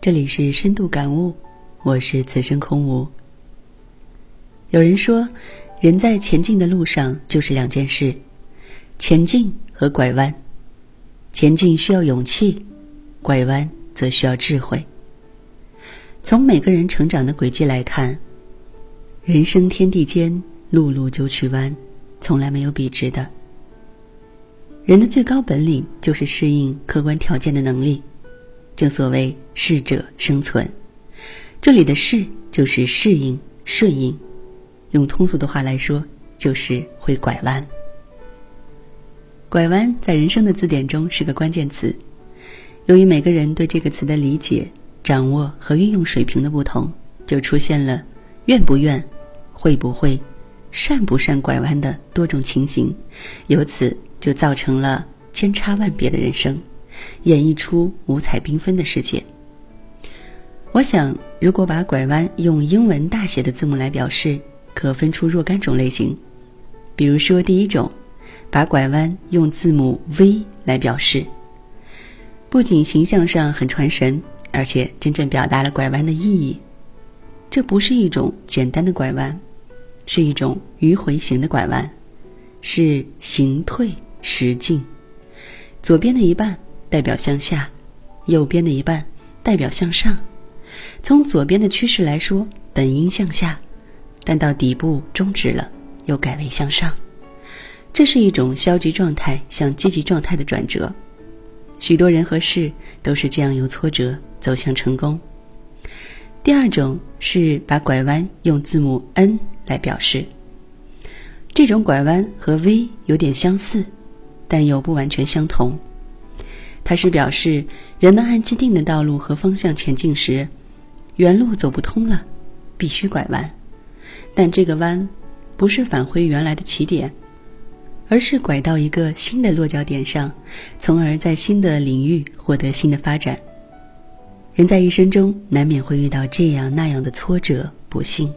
这里是深度感悟，我是此生空无。有人说，人在前进的路上就是两件事：前进和拐弯。前进需要勇气，拐弯则需要智慧。从每个人成长的轨迹来看，人生天地间，路路九曲弯，从来没有笔直的。人的最高本领就是适应客观条件的能力。正所谓适者生存，这里的“适”就是适应、顺应，用通俗的话来说，就是会拐弯。拐弯在人生的字典中是个关键词，由于每个人对这个词的理解、掌握和运用水平的不同，就出现了愿不愿、会不会、善不善拐弯的多种情形，由此就造成了千差万别的人生。演绎出五彩缤纷的世界。我想，如果把拐弯用英文大写的字母来表示，可分出若干种类型。比如说，第一种，把拐弯用字母 V 来表示，不仅形象上很传神，而且真正表达了拐弯的意义。这不是一种简单的拐弯，是一种迂回型的拐弯，是行退时进，左边的一半。代表向下，右边的一半代表向上。从左边的趋势来说，本应向下，但到底部终止了，又改为向上。这是一种消极状态向积极状态的转折。许多人和事都是这样由挫折走向成功。第二种是把拐弯用字母 N 来表示。这种拐弯和 V 有点相似，但又不完全相同。它是表示人们按既定的道路和方向前进时，原路走不通了，必须拐弯。但这个弯不是返回原来的起点，而是拐到一个新的落脚点上，从而在新的领域获得新的发展。人在一生中难免会遇到这样那样的挫折、不幸，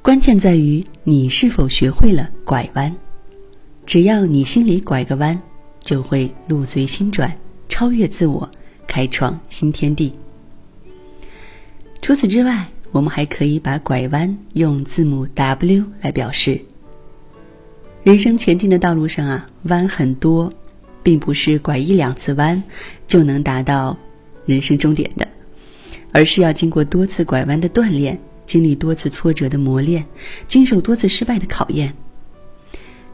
关键在于你是否学会了拐弯。只要你心里拐个弯，就会路随心转。超越自我，开创新天地。除此之外，我们还可以把拐弯用字母 W 来表示。人生前进的道路上啊，弯很多，并不是拐一两次弯就能达到人生终点的，而是要经过多次拐弯的锻炼，经历多次挫折的磨练，经受多次失败的考验。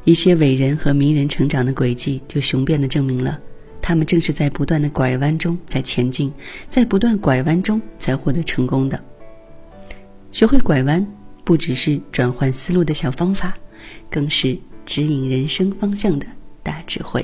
一些伟人和名人成长的轨迹，就雄辩地证明了。他们正是在不断的拐弯中在前进，在不断拐弯中才获得成功的。学会拐弯，不只是转换思路的小方法，更是指引人生方向的大智慧。